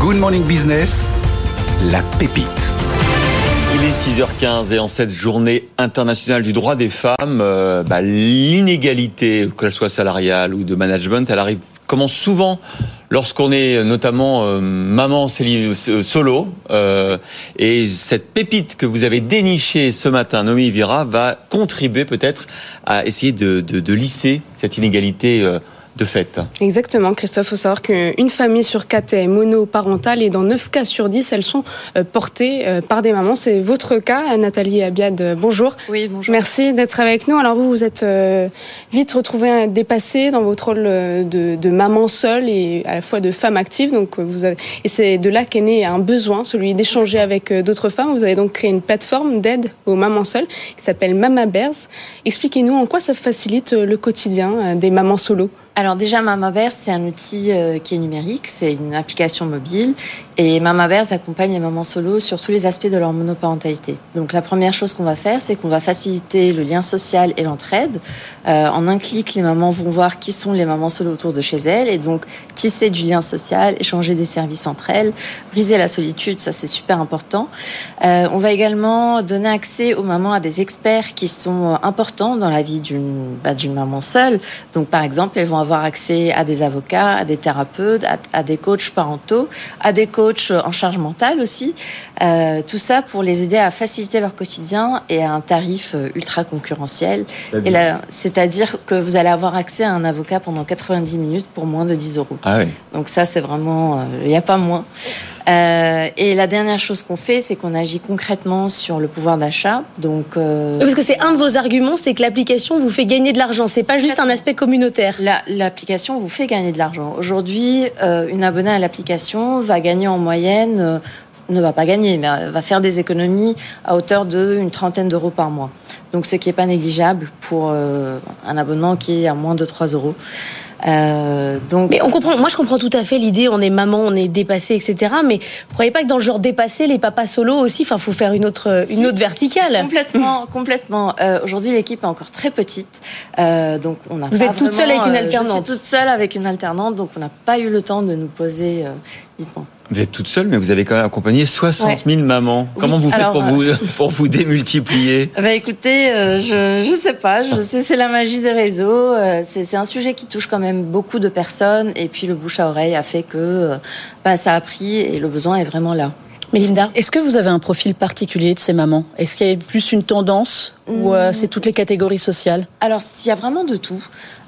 Good Morning Business, la pépite. Il est 6h15 et en cette journée internationale du droit des femmes, euh, bah, l'inégalité, qu'elle soit salariale ou de management, elle arrive commence souvent lorsqu'on est notamment euh, maman euh, solo. et cette pépite que vous avez dénichée ce matin, Nomi Vira, va contribuer peut-être à essayer de lisser cette inégalité de fait. Exactement, Christophe. Il faut savoir qu'une famille sur quatre est monoparentale et dans 9 cas sur 10, elles sont euh, portées euh, par des mamans. C'est votre cas, Nathalie Abiad. Bonjour. Oui, bonjour. Merci d'être avec nous. Alors vous, vous êtes euh, vite retrouvée dépassée dans votre rôle de, maman seule et à la fois de femme active. Donc vous avez... Et c'est de là qu'est né un besoin, celui d'échanger avec d'autres femmes. Vous avez donc créé une plateforme d'aide aux mamans seules qui s'appelle Mama Bears. Expliquez-nous en quoi ça facilite le quotidien des mamans solo. Alors déjà, Mamaverse, c'est un outil euh, qui est numérique, c'est une application mobile et Mamaverse accompagne les mamans solo sur tous les aspects de leur monoparentalité. Donc la première chose qu'on va faire, c'est qu'on va faciliter le lien social et l'entraide. Euh, en un clic, les mamans vont voir qui sont les mamans solo autour de chez elles et donc tisser du lien social, échanger des services entre elles, briser la solitude, ça c'est super important. Euh, on va également donner accès aux mamans à des experts qui sont importants dans la vie d'une bah, maman seule. Donc par exemple, elles vont avoir accès à des avocats, à des thérapeutes, à, des coachs parentaux, à des coachs en charge mentale aussi. Euh, tout ça pour les aider à faciliter leur quotidien et à un tarif euh, ultra concurrentiel. C'est-à-dire que vous allez avoir accès à un avocat pendant 90 minutes pour moins de 10 euros. Ah oui. Donc ça, c'est vraiment, euh, il n'y a pas moins. Euh, et la dernière chose qu'on fait, c'est qu'on agit concrètement sur le pouvoir d'achat. Donc, euh... parce que c'est un de vos arguments, c'est que l'application vous fait gagner de l'argent. C'est pas juste un aspect communautaire. L'application vous fait gagner de l'argent. Aujourd'hui, euh, une abonnée à l'application va gagner en moyenne. Euh, ne va pas gagner, mais va faire des économies à hauteur d'une trentaine d'euros par mois. Donc, ce qui n'est pas négligeable pour un abonnement qui est à moins de 3 euros. Euh, donc, mais on comprend. Moi, je comprends tout à fait l'idée. On est maman, on est dépassé, etc. Mais vous croyez pas que dans le genre dépassé, les papas solo aussi, enfin, faut faire une autre, une autre verticale. Complètement, complètement. Euh, Aujourd'hui, l'équipe est encore très petite, euh, donc on a. Vous êtes toute seule avec une alternante. Euh, je suis toute seule avec une alternante, donc on n'a pas eu le temps de nous poser. Euh, dites-moi. Vous êtes toute seule, mais vous avez quand même accompagné 60 000 mamans. Comment vous faites pour, vous, pour vous démultiplier? Bah Écoutez, euh, je ne sais pas. Je sais, c'est la magie des réseaux. Euh, c'est un sujet qui touche quand même beaucoup de personnes. Et puis le bouche à oreille a fait que euh, bah, ça a pris et le besoin est vraiment là. Mélinda Est-ce que vous avez un profil particulier de ces mamans? Est-ce qu'il y a plus une tendance ou hmm. c'est toutes les catégories sociales? Alors, il y a vraiment de tout.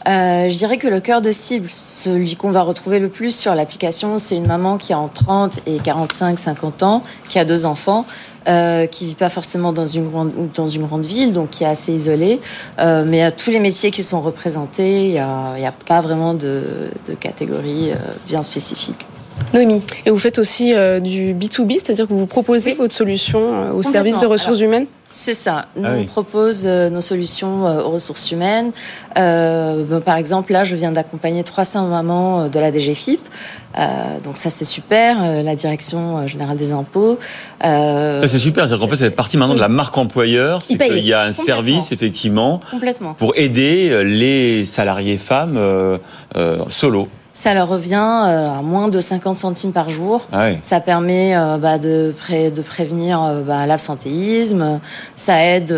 Euh, je dirais que le cœur de cible, celui qu'on va retrouver le plus sur l'application, c'est une maman qui a entre 30 et 45, 50 ans, qui a deux enfants, euh, qui vit pas forcément dans une grande dans une grande ville, donc qui est assez isolée. Euh, mais à tous les métiers qui sont représentés, il n'y a, y a, pas vraiment de, de catégorie euh, bien spécifique. Noémie, et vous faites aussi euh, du B2B, c'est-à-dire que vous proposez votre solution euh, au service de ressources humaines c'est ça. Nous, ah on propose euh, nos solutions euh, aux ressources humaines. Euh, ben, par exemple, là, je viens d'accompagner 300 mamans de la DGFIP. donc ça, c'est super. la direction générale des impôts. ça, c'est super. C'est-à-dire qu'en fait, c'est partie maintenant de la marque employeur. Il y a un service, effectivement, Complètement. pour aider les salariés femmes solo ça leur revient euh, à moins de 50 centimes par jour. Ah ça permet euh, bah, de, de prévenir euh, bah, l'absentéisme, ça aide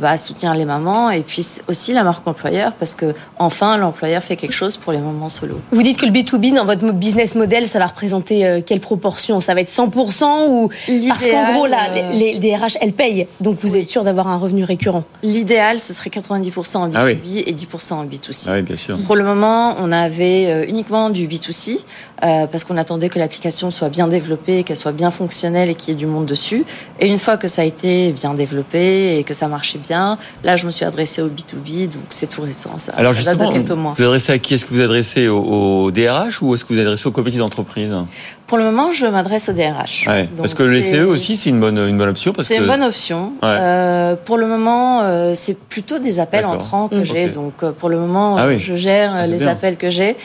bah, à soutenir les mamans et puis aussi la marque employeur parce que enfin l'employeur fait quelque chose pour les mamans solo. Vous dites que le B2B dans votre business model, ça va représenter quelle proportion? Ça va être 100% ou parce qu'en gros là, les, DRH elles payent, donc vous êtes sûr d'avoir un revenu récurrent? L'idéal ce serait 90% en B2B ah et 10% en B2C. Ah oui, bien sûr. Pour le moment, on avait uniquement du B2C euh, parce qu'on attendait que l'application soit bien développée, qu'elle soit bien fonctionnelle et qu'il y ait du monde dessus. Et une fois que ça a été bien développé et que ça marchait bien, là je me suis adressée au B2B, donc c'est tout récent. Ça, Alors justement, quelques mois. vous adressez à qui? Est-ce que vous adressez au, DRH ou est-ce que vous adressez aux comité d'entreprise Pour le moment, je m'adresse au DRH. parce que le CE aussi, c'est une bonne, une bonne option. C'est une bonne option. Euh, pour le moment, euh, c'est plutôt des appels entrants que j'ai. Donc pour le moment, ah je gère ah, les appels que j'ai.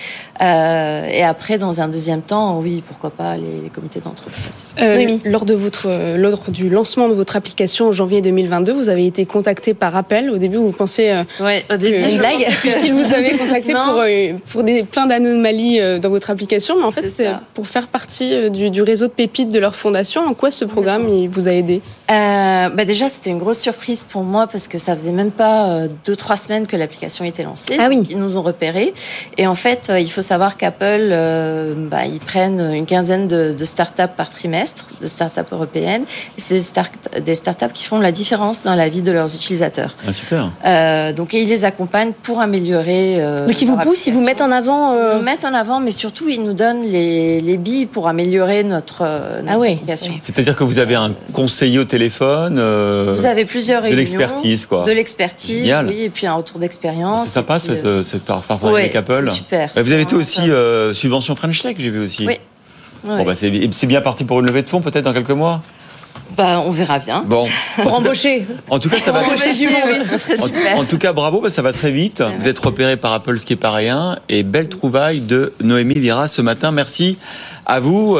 et après, dans un deuxième temps, oui, pourquoi pas les, comités d'entreprise. Euh, lors de votre, lors du lancement de votre application en janvier 2022, vous avez été contacté par appel. Au début, vous pensez euh, au début, une blague qu'il vous avait contacté pour, euh, pour des, plein d'anomalies dans votre application, mais en fait, c'est pour faire partie partie euh, du, du réseau de pépites de leur fondation. En quoi ce programme il vous a aidé? Euh, bah déjà, c'était une grosse surprise pour moi parce que ça faisait même pas euh, deux trois semaines que l'application était lancée. Ah oui. Ils nous ont repérés. Et en fait, euh, il faut savoir qu'Apple, euh, bah, ils prennent une quinzaine de, de startups par trimestre, de startups européennes. C'est des, start- des startups qui font la différence dans la vie de leurs utilisateurs. Ah, super. Euh, donc, et ils les accompagnent pour améliorer. euh, Donc ils vous poussent, ils vous mettent en avant. Ils nous mettent en avant, mais surtout, ils nous donnent les, les billes pour améliorer notre, notre Ah ouais. application. C'est-à-dire que vous avez un conseiller au téléphone. Euh, Vous avez plusieurs de réunions. l'expertise, quoi. De l'expertise, Génial. oui, et puis un retour d'expérience. C'est sympa puis, cette, euh, euh, cette par- partenariat ouais, avec Apple. super. Vous avez été aussi euh, subvention French Tech, j'ai vu aussi. Oui. Bon, bah, c'est bien parti pour une levée de fonds peut-être dans quelques mois? Bah, on verra bien. Bon, pour embaucher. en tout cas ça va. Embaucher, oui, ce serait En, super. en tout cas, bravo, bah, ça va très vite. Vous êtes repéré par Apple, ce qui est pas rien. Et belle trouvaille de Noémie Vira ce matin. Merci à vous.